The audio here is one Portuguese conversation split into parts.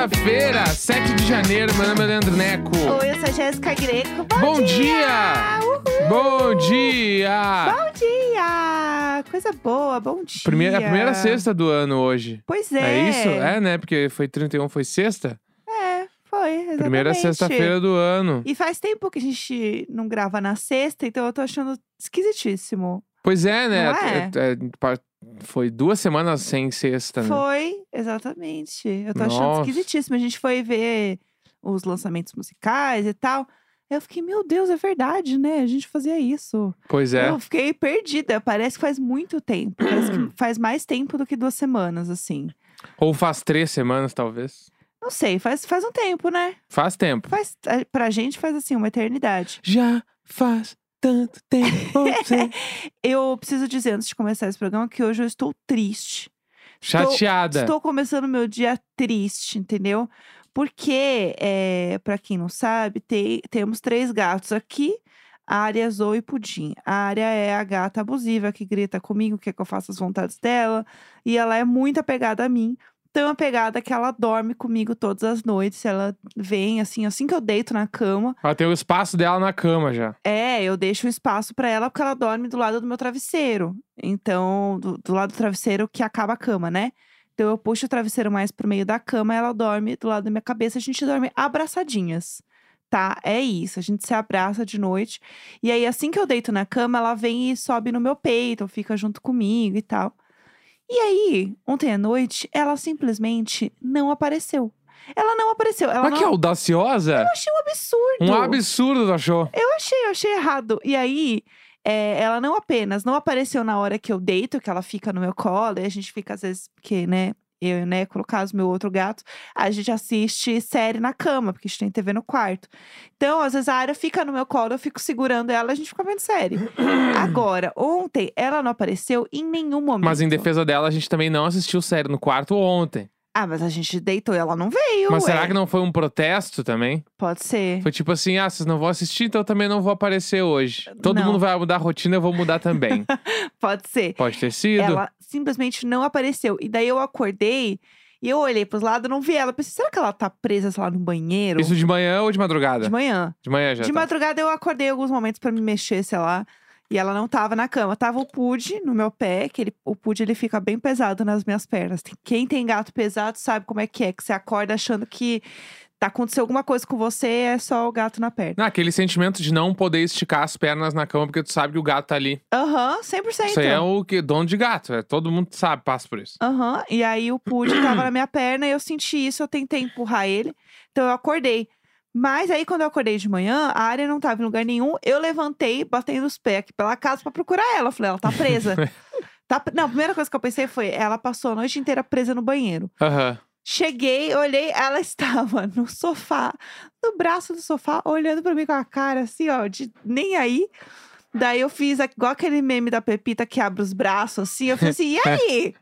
Sexta-feira, 7 de janeiro, meu nome é Leandro Neco. Oi, eu sou a Jéssica Greco. Bom, Bom dia! dia! Bom dia! Bom dia! Coisa boa, bom dia. Primeira, a primeira sexta do ano hoje. Pois é. É isso? É, né? Porque foi 31, foi sexta? É, foi, exatamente. Primeira sexta-feira do ano. E faz tempo que a gente não grava na sexta, então eu tô achando esquisitíssimo. Pois é, né? É? É, é, pa- Foi duas semanas sem sexta, né? Foi, exatamente. Eu tô achando Nossa. esquisitíssimo. A gente foi ver os lançamentos musicais e tal. Eu fiquei, meu Deus, é verdade, né? A gente fazia isso. Pois é. Eu fiquei perdida. Parece que faz muito tempo. Parece que faz mais tempo do que duas semanas, assim. Ou faz três semanas, talvez. Não sei, faz, faz um tempo, né? Faz tempo. Faz, a- pra gente faz assim, uma eternidade. Já faz tanto tempo. Eu preciso dizer, antes de começar esse programa, que hoje eu estou triste. Chateada. Estou começando meu dia triste, entendeu? Porque, é, para quem não sabe, tem- temos três gatos aqui. A Área, Zoe e Pudim. A Área é a gata abusiva que grita comigo, quer que eu faça as vontades dela. E ela é muito apegada a mim. Tão apegada que ela dorme comigo todas as noites. Ela vem, assim, assim que eu deito na cama. Ela tem o espaço dela na cama já. É, eu deixo espaço pra ela porque ela dorme do lado do meu travesseiro. Então, do, do lado do travesseiro que acaba a cama, né? Então eu puxo o travesseiro mais pro meio da cama, ela dorme do lado da minha cabeça, a gente dorme abraçadinhas. Tá? É isso, a gente se abraça de noite. E aí assim que eu deito na cama, ela vem e sobe no meu peito, fica junto comigo e tal. E aí, ontem à noite, ela simplesmente não apareceu. Ela não apareceu. Ela Mas não... que audaciosa! Eu achei um absurdo. Um absurdo, tu achou? Eu achei, eu achei errado. E aí, é, ela não apenas não apareceu na hora que eu deito, que ela fica no meu colo, e a gente fica, às vezes, porque, né, eu, né, colocar caso, meu outro gato, a gente assiste série na cama, porque a gente tem TV no quarto. Então, às vezes, a área fica no meu colo, eu fico segurando ela, a gente fica vendo série. Agora, ontem, ela não apareceu em nenhum momento. Mas em defesa dela, a gente também não assistiu série no quarto ontem. Ah, mas a gente deitou e ela não veio. Mas será ué. que não foi um protesto também? Pode ser. Foi tipo assim, ah, vocês não vão assistir, então eu também não vou aparecer hoje. Todo Não. mundo vai mudar a rotina, eu vou mudar também. Pode ser. Pode ter sido. Ela simplesmente não apareceu. E daí eu acordei e eu olhei pros lados, não vi ela. Pensei, será que ela tá presa, sei lá, no banheiro? Isso de manhã ou de madrugada? De manhã. De manhã já de tá. madrugada eu acordei alguns momentos pra me mexer, sei lá. E ela não tava na cama. Tava o Pud no meu pé, que ele, o Pud ele fica bem pesado nas minhas pernas. Quem tem gato pesado sabe como é que é. Que você acorda achando que tá acontecendo alguma coisa com você é só o gato na perna. Não, aquele sentimento de não poder esticar as pernas na cama porque tu sabe que o gato tá ali. Aham, 100%. Isso aí é o que dono de gato. É, todo mundo sabe, passa por isso. Aham, e aí o Pud tava na minha perna e eu senti isso, eu tentei empurrar ele. Então eu acordei. Mas aí, quando eu acordei de manhã, a área não tava em lugar nenhum. Eu levantei, batendo os pés aqui pela casa pra procurar ela. Eu falei, ela tá presa. tá... Não, a primeira coisa que eu pensei foi, ela passou a noite inteira presa no banheiro. Aham. Cheguei, olhei, ela estava no sofá, no braço do sofá, olhando pra mim com a cara assim, ó, de nem aí. Daí eu fiz igual aquele meme da Pepita que abre os braços assim. Eu falei assim, e aí?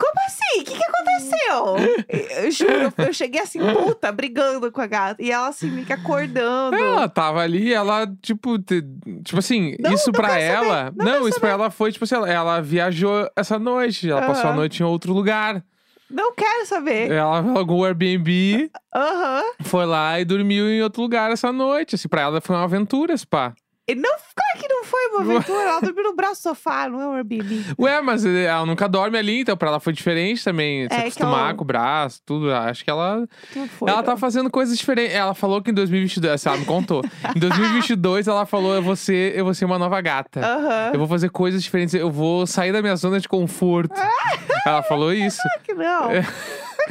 Como assim? O que, que aconteceu? Eu juro, eu cheguei assim, puta, brigando com a gata. E ela assim, meio que acordando. Ela tava ali, ela, tipo, te- tipo assim, Não, isso não pra quero saber, ela. não não, isso pra ela foi, tipo assim, ela, ela viajou essa noite. Ela passou a noite em outro lugar. Não quero saber. Ela alugou o Airbnb, Aham. foi lá e dormiu em outro lugar essa noite. Assim, pra ela foi uma aventura, pá. Não, claro que não foi uma aventura. Ela dormiu no braço do sofá, não é um Airbnb. Ué, mas ela nunca dorme ali, então pra ela foi diferente também. Se É acostumar ela- com o braço, tudo. Acho que ela Não foi. Ela não. tá fazendo coisas diferentes. Ela falou que em 2022, assim, ela me contou. Em 2022, ela falou: eu vou ser, eu vou ser uma nova gata. Aham. Eu vou fazer coisas diferentes. Eu vou sair da minha zona de conforto. ela falou isso. que não.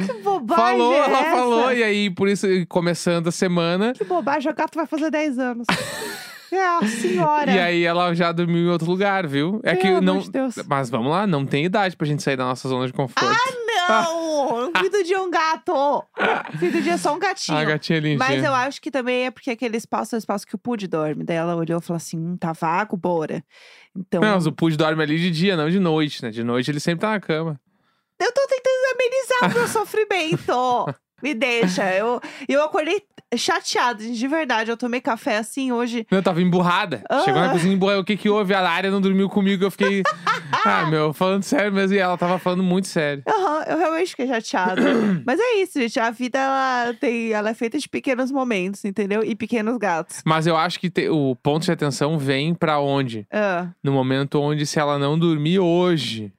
Que bobagem falou, é ela essa? falou. E aí, por isso, começando a semana. Que bobagem, o gato vai fazer 10 anos. é, a senhora. E aí, ela já dormiu em outro lugar, viu? É que não. de Deus. Mas vamos lá, não tem idade pra gente sair da nossa zona de conforto. Não! Filho de um gato! Filho de só um gatinho. a gatinha lindinha. Mas eu acho que também é porque aquele espaço é o espaço que o Pud dorme. Daí ela olhou e falou assim: hum, tá vago, bora. Então. Não, mas o Pud dorme ali de dia, não de noite, né? De noite ele sempre tá na cama. Eu tô tentando amenizar o meu sofrimento. Me deixa. Eu, eu acordei chateada, gente, de verdade. Eu tomei café assim hoje. Eu tava emburrada. Ah. Chegou na cozinha emburrada. O que que houve? A área não dormiu comigo. Eu fiquei. ah, meu, falando sério mesmo, e ela tava falando muito sério. Aham, eu realmente fiquei chateada. Mas é isso, gente. A vida, ela, tem, ela é feita de pequenos momentos, entendeu? E pequenos gatos. Mas eu acho que te- o ponto de atenção vem pra onde? Ah, No momento onde, se ela não dormir hoje,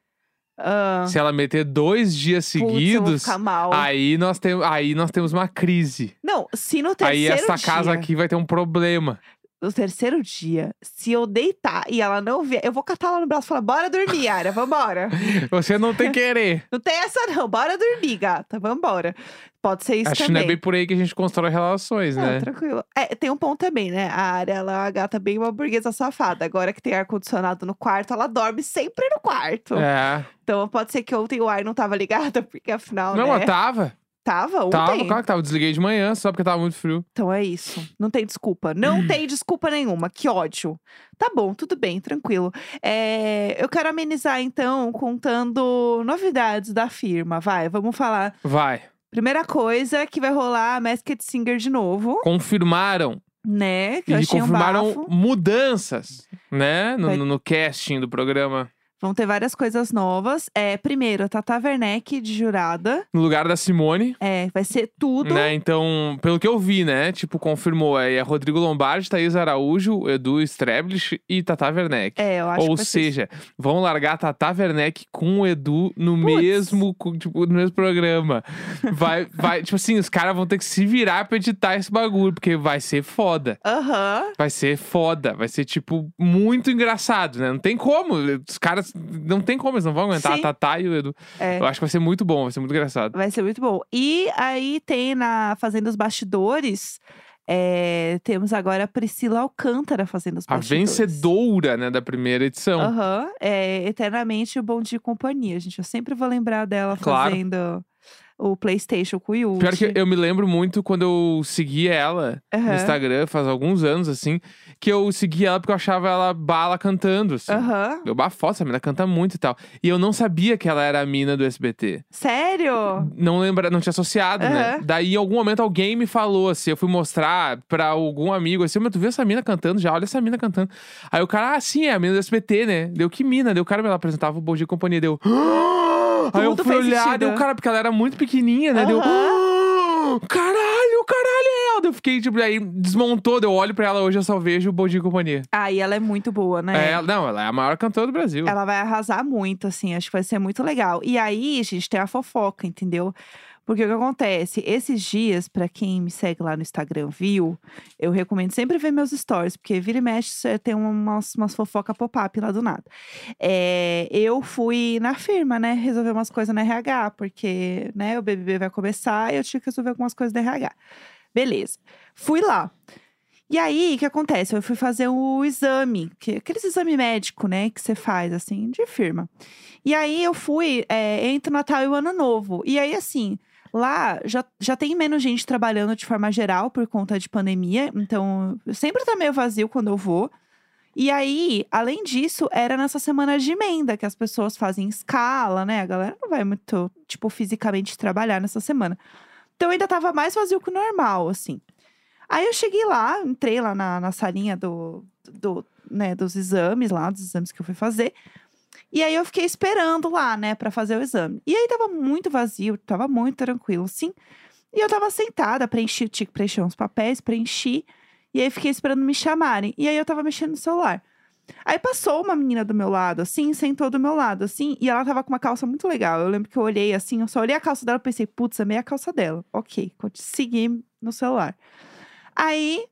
ah. se ela meter dois dias Putz, eu vou seguidos, ficar mal. aí nós, tem, aí nós temos uma crise. Não, se no Aí terceiro essa dia, casa aqui vai ter um problema. No terceiro dia, se eu deitar e ela não vier, eu vou catar ela no braço e falar, bora dormir, Ara, vambora. Você não tem querer. não tem essa não, bora dormir, gata, vambora. Pode ser isso Acho que também. não é bem por aí que a gente constrói relações, Não, né? tranquilo. É, tem um ponto também, né? A área, ela é uma gata bem uma burguesa safada. Agora que tem ar-condicionado no quarto, ela dorme sempre no quarto. É. Então pode ser que ontem o ar não tava ligado, porque afinal, Não, né? mas tava. Tava ontem. Tava, claro que tava. Desliguei de manhã, só porque tava muito frio. Então é isso. Não tem desculpa. Não tem desculpa nenhuma. Que ódio. Tá bom, tudo bem, tranquilo. É, eu quero amenizar, então, contando novidades da firma. Vai, vamos falar. Vai. Primeira coisa que vai rolar a Masked Singer de novo, Confirmaram. né? Que E um confirmaram bafo. mudanças, né? No, Vai- no casting do programa. Vão ter várias coisas novas. É, primeiro, a Tata Werneck de jurada. No lugar da Simone. É, vai ser tudo. Né? Então, pelo que eu vi, né? Tipo, confirmou. É, é Rodrigo Lombardi, Thaís Araújo, Edu Streblich e Tata Werneck. É, eu acho Ou que vai ser seja, vão largar Tata Werneck com o Edu no Puts. mesmo, tipo, no mesmo programa. Vai, vai, tipo assim, os caras vão ter que se virar pra editar esse bagulho, porque vai ser foda. Aham. Vai ser foda. Vai ser, tipo, muito engraçado, né? Não tem como. Os caras. Não tem como, eles não vão aguentar Sim. a Tatá e o Edu. É. Eu acho que vai ser muito bom, vai ser muito engraçado. Vai ser muito bom. E aí tem na Fazenda os Bastidores. é, temos agora a Priscila Alcântara fazendo os A bastidores. vencedora, né, da primeira edição. Aham. é eternamente o Bom Dia e Companhia, gente. Eu sempre vou lembrar dela Claro. fazendo o PlayStation com o Yudi. Pior que eu me lembro muito quando eu segui ela no Aham. Instagram, faz alguns anos, assim, que eu segui ela porque eu achava ela bala cantando, assim. Aham. Eu bafo, essa mina canta muito e tal. E eu não sabia que ela era a mina do SBT. Sério? Não lembra, não tinha associado, né? Aham. Daí, em algum momento, alguém me falou, assim, eu fui mostrar pra algum amigo, assim, mas tu viu essa mina cantando já? Olha essa mina cantando. Aí o cara, ah, sim, é a mina do SBT, né? Deu que mina? Deu o cara me apresentava o Bom Dia Companhia, deu... Aí eu fui olhar, sentido. deu, cara, porque ela era muito pequenininha, né? Deu... Caralho, caralho, é ela. Eu fiquei, tipo, aí desmontou, deu olho pra ela hoje, eu só vejo o e Companhia. Ah, e ela é muito boa, né? É, não, ela é a maior cantora do Brasil. Ela vai arrasar muito, assim, acho que vai ser muito legal. E aí, gente, tem a fofoca, entendeu? Porque o que acontece? Esses dias, pra quem me segue lá no Instagram viu, eu recomendo sempre ver meus stories, porque vira e mexe tem umas, umas fofoca pop-up lá do nada. É, eu fui na firma, né, resolver umas coisas na RH, porque, né, o BBB vai começar e eu tinha que resolver algumas coisas da RH. Beleza. Fui lá. E aí, o que acontece? Eu fui fazer o exame, que, aqueles exame médico, né, que você faz, assim, de firma. E aí eu fui é, entre o Natal e o Ano Novo. E aí, assim, lá já, já tem menos gente trabalhando de forma geral por conta de pandemia. Então, sempre tá meio vazio quando eu vou. E aí, além disso, era nessa semana de emenda, que as pessoas fazem escala, né? A galera não vai muito, tipo, fisicamente trabalhar nessa semana. Então ainda tava mais vazio que o normal, assim. Aí eu cheguei lá, entrei lá na, na salinha do, do, né, dos exames lá, dos exames que eu fui fazer. E aí eu fiquei esperando lá, né, pra fazer o exame. E aí tava muito vazio, tava muito tranquilo, sim. E eu tava sentada, preenchi, tinha que preencher uns papéis, preenchi. E aí fiquei esperando me chamarem. E aí eu tava mexendo no celular. Aí passou uma menina do meu lado, assim, sentou do meu lado, assim, e ela tava com uma calça muito legal. Eu lembro que eu olhei assim, eu só olhei a calça dela e pensei, putz, amei a calça dela. Ok, segui no celular. Aí,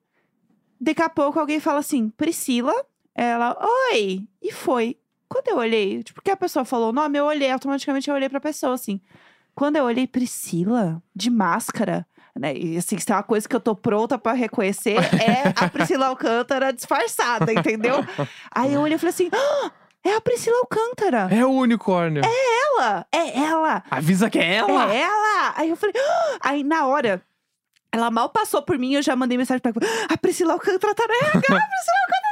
daqui a pouco, alguém fala assim, Priscila. Ela, oi! E foi. Quando eu olhei, tipo, porque a pessoa falou o nome, eu olhei, automaticamente eu olhei pra pessoa, assim. Quando eu olhei, Priscila, de máscara, né? E assim, se tem uma coisa que eu tô pronta pra reconhecer, é a Priscila Alcântara disfarçada, entendeu? Aí eu olhei e falei assim: "Ah, é a Priscila Alcântara! É o unicórnio. Ela! É ela! Avisa que é ela. É ela! Aí eu falei, "Ah!" aí na hora, ela mal passou por mim, eu já mandei mensagem pra ela. A Priscila Alcântara tá na RH, a Priscila Alcântara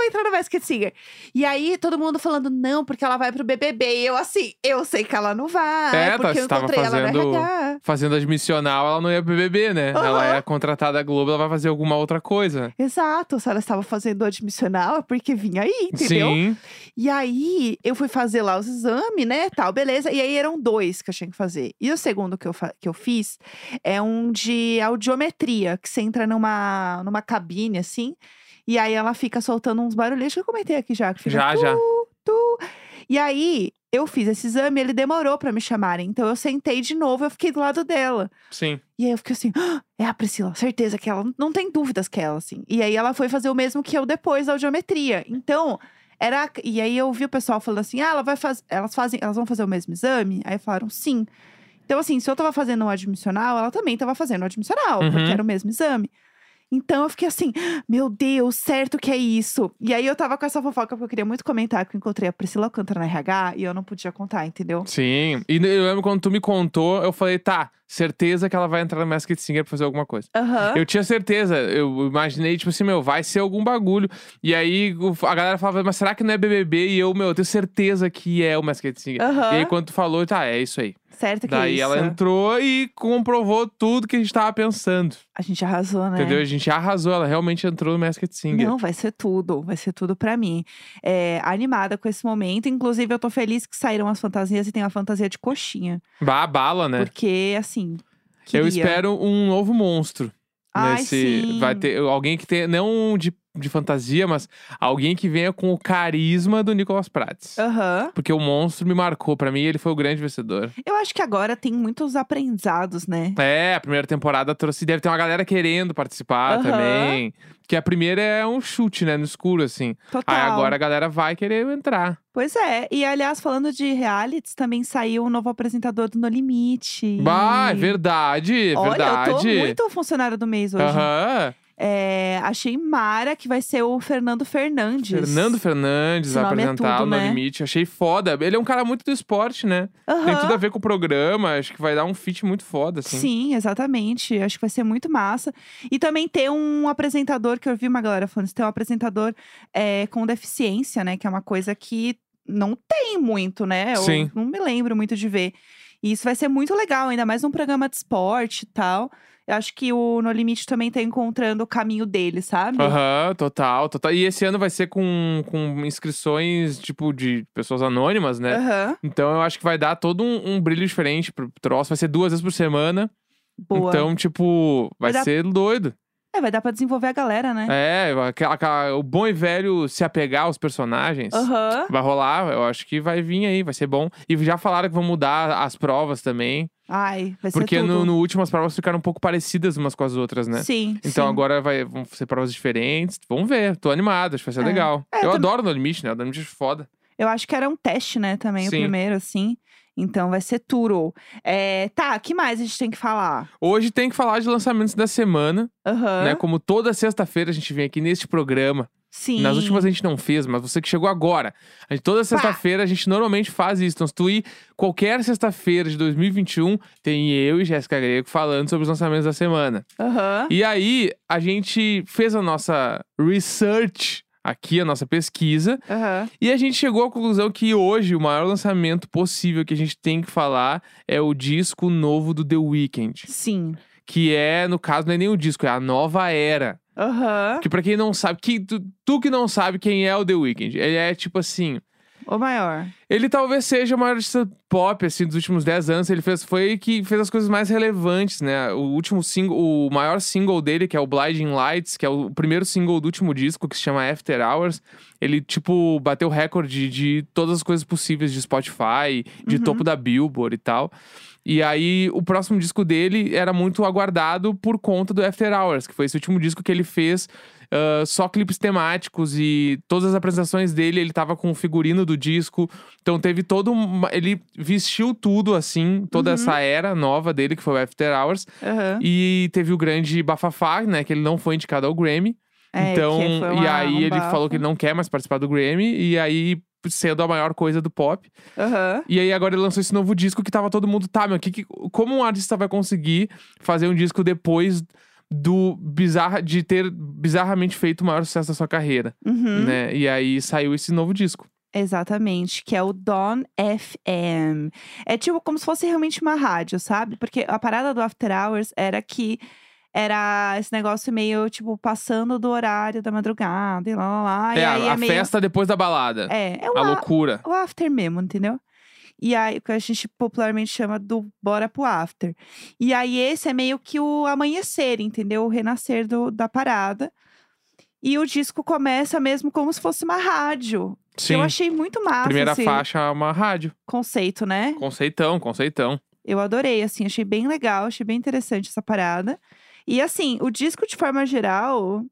vai entrar no Masked Singer. E aí, todo mundo falando, não, porque ela vai pro BBB. E eu assim, eu sei que ela não vai, É, tá, porque eu você tava encontrei ela fazendo- no RH. Fazendo admissional, ela não ia pro BBB, né? Aham. Ela é contratada da Globo, ela vai fazer alguma outra coisa. Exato, se ela estava fazendo admissional, é porque vinha aí, entendeu? Sim. E aí, eu fui fazer lá os exames, né, tal, beleza. E aí, eram dois que eu tinha que fazer. E o segundo que eu, que eu fiz é um de audiometria, que você entra numa, numa cabine, assim, e aí ela fica soltando uns barulhinhos que eu comentei aqui já. Que fica Já, tu, já. tu. E aí, eu fiz esse exame, ele demorou pra me chamarem. Então, eu sentei de novo, eu fiquei do lado dela. Sim. E aí eu fiquei assim, "Ah, é a Priscila, certeza que ela, não tem dúvidas que é ela, assim. E aí ela foi fazer o mesmo que eu depois da audiometria. Então, era. E aí eu ouvi o pessoal falando assim, ah, ela vai fazer. Elas fazem, elas vão fazer o mesmo exame? Aí falaram sim. Então, assim, se eu tava fazendo um admissional, ela também tava fazendo o admissional, Uhum. porque era o mesmo exame. Então eu fiquei assim, meu Deus, certo que é isso. E aí eu tava com essa fofoca porque eu queria muito comentar que eu encontrei a Priscila Alcântara na RH e eu não podia contar, entendeu? Sim. E eu lembro quando tu me contou, eu falei, tá, certeza que ela vai entrar no Masked Singer pra fazer alguma coisa. Aham. Eu tinha certeza, eu imaginei, tipo assim, meu, vai ser algum bagulho. E aí a galera falava, mas será que não é BBB? E eu, meu, eu tenho certeza que é o Masked Singer. Aham. E aí quando tu falou, tá, é isso aí. Certo que é Daí isso. ela entrou e comprovou tudo que a gente tava pensando. A gente arrasou, né? Entendeu? A gente arrasou, ela realmente entrou no Masked Singer. Não, vai ser tudo, vai ser tudo pra mim. É, animada com esse momento. Inclusive, eu tô feliz que saíram as fantasias e tem a fantasia de coxinha. Bah, bala, né? Porque, assim. Eu queria. espero um novo monstro. Ai, nesse sim. vai ter alguém que tenha não de, de fantasia, mas alguém que venha com o carisma do Nicolas Prates. Aham. Porque o monstro me marcou, pra mim ele foi o grande vencedor. Eu acho que agora tem muitos aprendizados, né? É, a primeira temporada trouxe, deve ter uma galera querendo participar Aham. também. Que a primeira é um chute, né, no escuro assim. Total. Aí agora a galera vai querer entrar. Pois é. E, aliás, falando de realities, também saiu o novo apresentador do No Limite. Bah, é verdade, é Olha, verdade. eu tô muito funcionário do mês hoje. Aham. É, achei Mara que vai ser o Fernando Fernandes. Fernando Fernandes vai é apresentar tudo, o No né? Limite. Achei foda. Ele é um cara muito do esporte, né? Tem Aham. tudo a ver com o programa. Acho que vai dar um fit muito foda, assim. Sim, exatamente. Acho que vai ser muito massa. E também ter um apresentador, que eu vi uma galera falando, ter um apresentador é, com deficiência, né? Que é uma coisa que não tem muito, né? Eu Sim. não me lembro muito de ver. E isso vai ser muito legal, ainda mais num programa de esporte e tal. Eu acho que o No Limite também tá encontrando o caminho dele, sabe? Aham, total, total. E esse ano vai ser com, com inscrições, tipo, de pessoas anônimas, né? Aham. Então eu acho que vai dar todo um, um brilho diferente pro troço. Vai ser duas vezes por semana. Boa. Então, tipo, vai, Vai dar- ser doido. É, vai dar pra desenvolver a galera, né? É, aquela- aquela- o bom e velho se apegar aos personagens. Aham. Vai rolar, eu acho que vai vir aí, vai ser bom. E já falaram que vão mudar as provas também. Ai, vai Porque ser tudo. no, no último as provas ficaram um pouco parecidas umas com as outras, né? Sim, Então sim. agora vai, vão ser provas diferentes. Vamos ver, tô animado, acho que vai ser É. legal. É, eu adoro No Limite, né? O No Limite é foda. Eu acho que era um teste, né, também, o Sim. primeiro, assim. Então vai ser tudo. É, tá, que mais a gente tem que falar? Hoje tem que falar de lançamentos da semana, Aham. né? Como toda sexta-feira a gente vem aqui neste programa. Sim. Nas últimas a gente não fez, mas você que chegou agora. Gente, toda sexta-feira a gente normalmente faz isso. Então, se tu ir qualquer sexta-feira de 2021, tem eu e Jéssica Grego falando sobre os lançamentos da semana. Aham. E aí, a gente fez a nossa research aqui, a nossa pesquisa. Aham. E a gente chegou à conclusão que hoje o maior lançamento possível que a gente tem que falar é o disco novo do The Weeknd. Sim. Que é, no caso, não é nem o disco, é a nova era. Aham. Que pra quem não sabe, que, tu, tu que não sabe quem é o The Weeknd, ele é tipo assim. O maior. Ele talvez seja o maior artista pop, assim, dos últimos 10 anos. Ele fez, foi que fez as coisas mais relevantes, né? O último single, o maior single dele, que é o Blinding Lights, que é o primeiro single do último disco, que se chama After Hours. Ele, tipo, bateu recorde de todas as coisas possíveis de Spotify, de Uhum. topo da Billboard e tal. E aí, o próximo disco dele era muito aguardado por conta do After Hours, que foi esse último disco que ele fez ah, só clipes temáticos e todas as apresentações dele, ele tava com o figurino do disco. Então teve todo um. Ele vestiu tudo assim, toda Uhum. essa era nova dele, que foi o After Hours. Aham. E teve o grande bafafá, né? Que ele não foi indicado ao Grammy. É, então, uma- e aí um ele bafo. falou que ele não quer mais participar do Grammy. E aí, sendo a maior coisa do pop. Aham. E aí agora ele lançou esse novo disco que tava todo mundo, tá, meu, que, que, como um artista vai conseguir fazer um disco depois do bizarra, de ter bizarramente feito o maior sucesso da sua carreira, Uhum. né? E aí saiu esse novo disco. Exatamente, que é o Dawn FM. É tipo como se fosse realmente uma rádio, sabe? Porque a parada do After Hours era que era esse negócio meio, tipo, passando do horário da madrugada e lá, lá, lá. é e a, aí a é meio... festa depois da balada. É, é o, a a- loucura. o after mesmo, entendeu? E aí, o que a gente popularmente chama do bora pro after. E aí, esse é meio que o amanhecer, entendeu? O renascer do, da parada. E o disco começa mesmo como se fosse uma rádio. Sim. Eu achei muito massa Primeira esse faixa é uma rádio. conceito, né? Conceitão, conceitão. Eu adorei, assim, achei bem legal, achei bem interessante essa parada. E assim, o disco de forma geral.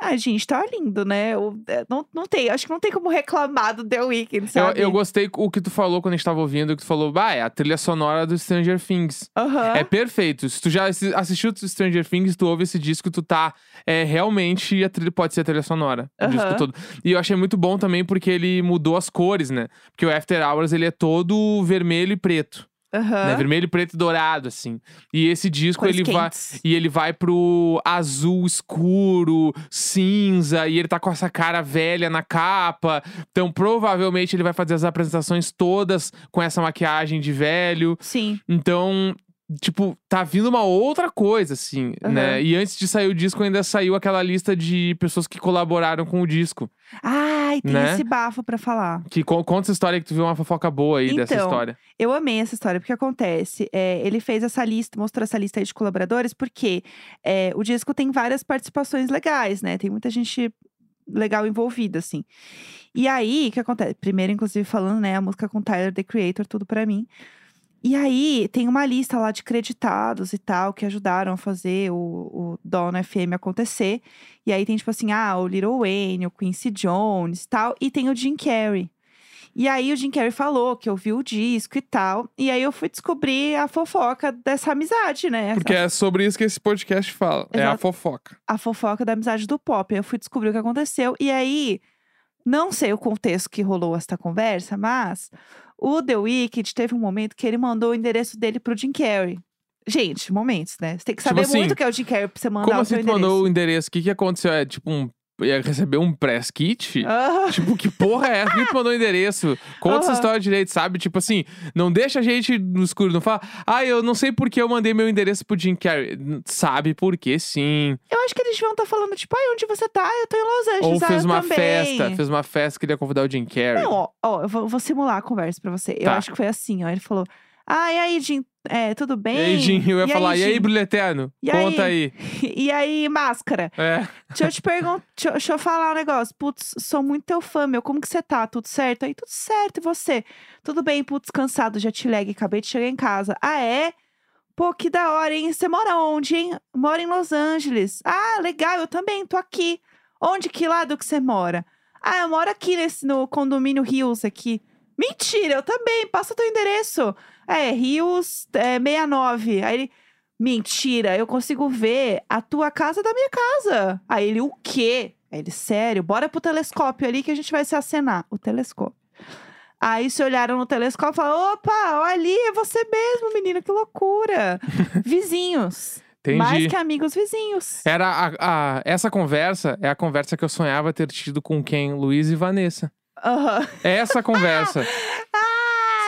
Ai, gente, tá lindo, né? O- é, não, não tem, acho que não tem como reclamar do The Weeknd, Eu, sabe? eu gostei o que tu falou quando a gente tava ouvindo, que tu falou, bah, é a trilha sonora do Stranger Things. Aham. É perfeito. Se tu já assi- assistiu Stranger Things, tu ouve esse disco, tu tá. É, realmente a trilha pode ser a trilha sonora. O disco todo. E eu achei muito bom também porque ele mudou as cores, né? Porque o After Hours ele é todo vermelho e preto. Aham. Né? Vermelho, preto e dourado, assim. E esse disco ele vai. E ele vai pro azul escuro, cinza, e ele tá com essa cara velha na capa. Então, provavelmente, ele vai fazer as apresentações todas com essa maquiagem de velho. Sim. Então, tipo, tá vindo uma outra coisa, assim, Aham. né? E antes de sair o disco, ainda saiu aquela lista de pessoas que colaboraram com o disco. Ai, tem Né? esse bafo pra falar. Que co- conta essa história que tu viu uma fofoca boa aí dessa Então, história. Eu amei essa história, porque acontece. é, ele fez essa lista, mostrou essa lista aí de colaboradores, porque é, o disco tem várias participações legais, né? Tem muita gente legal envolvida, assim. E aí, o que acontece? Primeiro, inclusive, falando, né, a música com Tyler, The Creator, tudo pra mim. E aí, tem uma lista lá de creditados e tal, que ajudaram a fazer o, o Dawn FM acontecer. E aí tem, tipo assim, ah, o Little Wayne, o Quincy Jones e tal. E tem o Jim Carrey. E aí o Jim Carrey falou que ouviu o disco e tal. E aí eu fui descobrir a fofoca dessa amizade, né? Porque é sobre isso que esse podcast fala. É a Exato. fofoca. A fofoca da amizade do pop. Eu fui descobrir o que aconteceu. E aí, não sei o contexto que rolou essa conversa, mas o The Wicked teve um momento que ele mandou o endereço dele pro Jim Carrey. Gente, momentos, né? Você tem que Tipo saber assim, muito o que é o Jim Carrey pra você mandar Como o assim seu tu mandou endereço. o endereço? O que que aconteceu? É tipo um... Ia receber um press kit? Ah, Tipo, que porra é essa? Por que tu mandou o endereço? Conta essa Aham. história direito, sabe? Tipo assim, não deixa a gente no escuro. Não fala, ah, eu não sei por que eu mandei meu endereço pro Jim Carrey. Sabe por que sim. eu acho que eles deviam estar falando, tipo, ai, onde você tá? Eu tô em Los Angeles. Ou ah, fez eu uma também. festa, fez uma festa, queria convidar o Jim Carrey. Não, ó, ó, eu vou, vou simular a conversa pra você. Eu Tá. acho que foi assim, ó. Ele falou: Ah, e aí, Jim, é, tudo bem? e aí, Jim, eu ia falar, e aí? Brilho Eterno? E Conta aí. E aí, máscara? É. Deixa eu te perguntar, deixa, eu- deixa eu falar um negócio. Putz, sou muito teu fã, meu. Como que você tá? Tudo certo? Aí, tudo certo. E você? Tudo bem, putz, cansado, jet lag, acabei de chegar em casa. Ah, é? Pô, que da hora, hein? Você mora onde, hein? Moro em Los Angeles. Ah, legal, eu também, tô aqui. Onde, que lado que você mora? Ah, eu moro aqui nesse, no condomínio Rios aqui. Mentira, eu também. Passa teu endereço. É, Rios é, 69. Aí ele. Mentira, eu consigo ver a tua casa da minha casa. Aí ele, o quê? Aí ele, sério, bora pro telescópio ali que a gente vai se acenar. O telescópio. Aí se olharam no telescópio e falaram: opa, olha ali, é você mesmo, menino, que loucura. vizinhos. Entendi. Mais que amigos vizinhos. Era a, a- essa conversa é a conversa que eu sonhava ter tido com quem? Luiz e Vanessa. É essa conversa. Ai,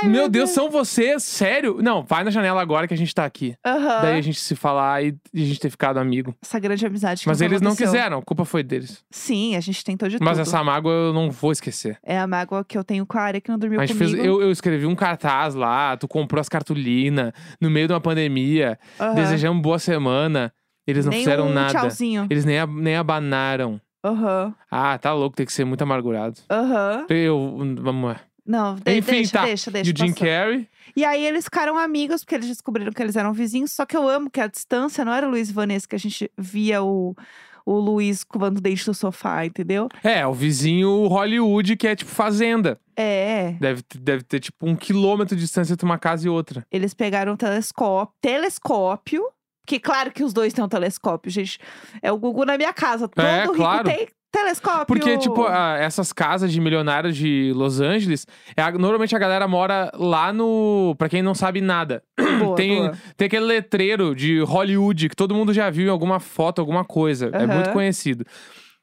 Meu Deus, são vocês? Sério? Não, vai na janela agora que a gente tá aqui. Aham. Daí a gente se falar e a gente ter ficado amigo. Essa grande amizade que Mas eles não aconteceu. quiseram, a culpa foi deles. Sim, a gente tentou de Mas tudo. essa mágoa eu não vou esquecer. É a mágoa que eu tenho com a área que não dormiu A gente comigo. fez, eu, eu escrevi um cartaz lá, tu comprou as cartolinas no meio de uma pandemia. Aham. Desejamos boa semana. Eles não Nem fizeram um nada. tchauzinho. Eles nem, nem abanaram. Aham. Ah, tá louco, tem que ser muito amargurado. Aham. Eu. Vamos lá. Não, de Enfim, deixa, tá. deixa, deixa. E o Jim passou. Carrey? E aí eles ficaram amigos, porque eles descobriram que eles eram vizinhos. Só que eu amo que a distância não era o Luiz e Vanessa, que a gente via o, o Luiz covando dente do sofá, entendeu? É, o vizinho Hollywood, que é tipo fazenda. É. Deve, ter- deve ter tipo um quilômetro de distância entre uma casa e outra. Eles pegaram um telescópio. Telescópio. Que claro que os dois têm um telescópio, gente. É o Gugu na minha casa. Todo É, rico claro. tem Telescópio! Porque, tipo, a- essas casas de milionários de Los Angeles, é a- normalmente a galera mora lá no. Pra quem não sabe nada. Boa, tem, boa. tem aquele letreiro de Hollywood que todo mundo já viu em alguma foto, alguma coisa. É Aham. muito conhecido.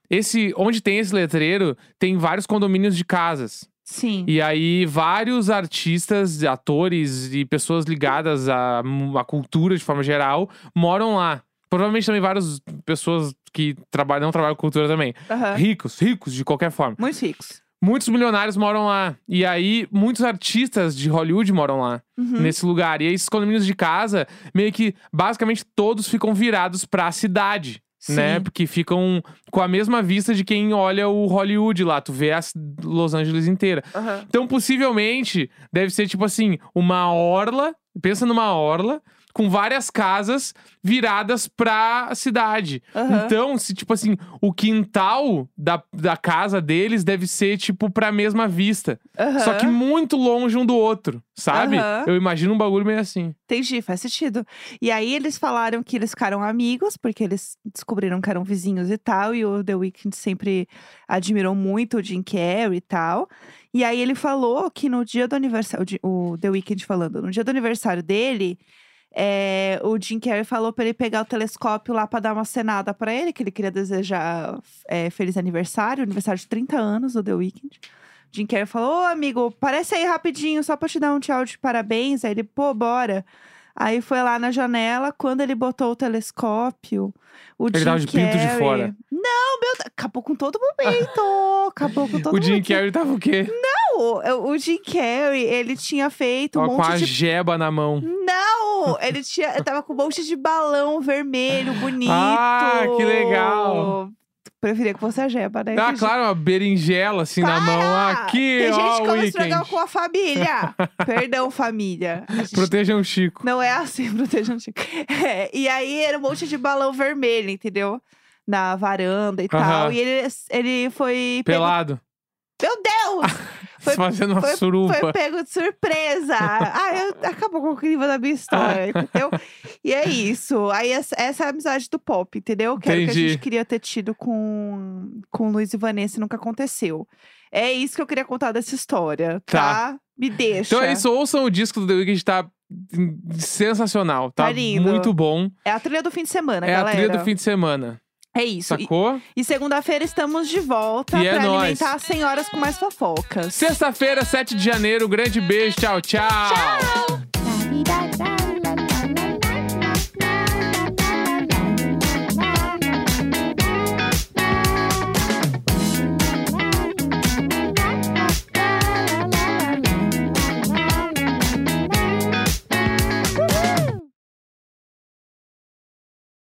Esse, onde tem esse letreiro, tem vários condomínios de casas. Sim. E aí, vários artistas, atores e pessoas ligadas à, à cultura de forma geral moram lá. Provavelmente também várias pessoas que trabalham, não trabalham com cultura também. Aham. Ricos, ricos de qualquer forma. Muitos ricos. Muitos milionários moram lá. E aí, muitos artistas de Hollywood moram lá, Uhum. nesse lugar. E aí, esses condomínios de casa, meio que, basicamente, todos ficam virados pra cidade. Né? Sim. Porque ficam com a mesma vista de quem olha o Hollywood lá. Tu vê a Los Angeles inteira. Aham. Então, possivelmente, deve ser tipo assim, uma orla. Pensa numa orla com várias casas viradas pra cidade. Aham. Então, se tipo assim, o quintal da, da casa deles deve ser tipo pra mesma vista. Só que muito longe um do outro, sabe? Aham. Eu imagino um bagulho meio assim. Entendi, faz sentido. E aí eles falaram que eles ficaram amigos, porque eles descobriram que eram vizinhos e tal, e o The Weeknd sempre admirou muito o Jim Carrey e tal. E aí ele falou que no dia do aniversário, o The Weeknd falando, no dia do aniversário dele, é, o Jim Carrey falou pra ele pegar o telescópio lá pra dar uma cenada pra ele, que ele queria desejar é, feliz aniversário, aniversário de 30 anos do The Weeknd. Jim Carrey falou, ô amigo, parece aí rapidinho, só pra te dar um tchau de parabéns. Aí ele, pô, bora. Aí foi lá na janela, quando ele botou o telescópio, o Ele Jim tava de pinto de Carrey- fora. Não, meu Deus, acabou com todo momento. acabou com todo o Jim momento. Carrey tava o quê? O, o Jim Carrey, ele tinha feito um Tava com a monte de jeba na mão. não! Ele tinha, tava com um monte de balão vermelho, bonito. Ah, que legal. Preferia que fosse a Jeba, né? Ah, Tem claro, uma berinjela assim na mão. Ah, Aqui, Tem ó, gente que o come com a família. Perdão, família. A gente Protejam o Chico. Não é assim, protejam o Chico. É, e aí era um monte de balão vermelho, entendeu? Na varanda e tal. Aham. E ele, ele foi. pego- Pelado. Meu Deus! Foi- fazendo uma Foi, suruba. foi pego de surpresa. ah, eu, acabou com o clima da minha história, entendeu? E é isso. Aí essa, essa é a amizade do pop, entendeu? Que era o que a gente queria ter tido com, com Luiz e Vanessa e nunca aconteceu. É isso que eu queria contar dessa história, tá? Me deixa. Então é isso, ouçam o disco do The Weeknd, tá sensacional. Tá, Tá lindo. muito bom. É a trilha do fim de semana, é galera. a trilha do fim de semana. É isso. E, Sacou? e segunda-feira estamos de volta E é pra nóis. alimentar as senhoras com mais fofocas. Sexta-feira, 7 de janeiro. Grande beijo. Tchau, tchau. Tchau!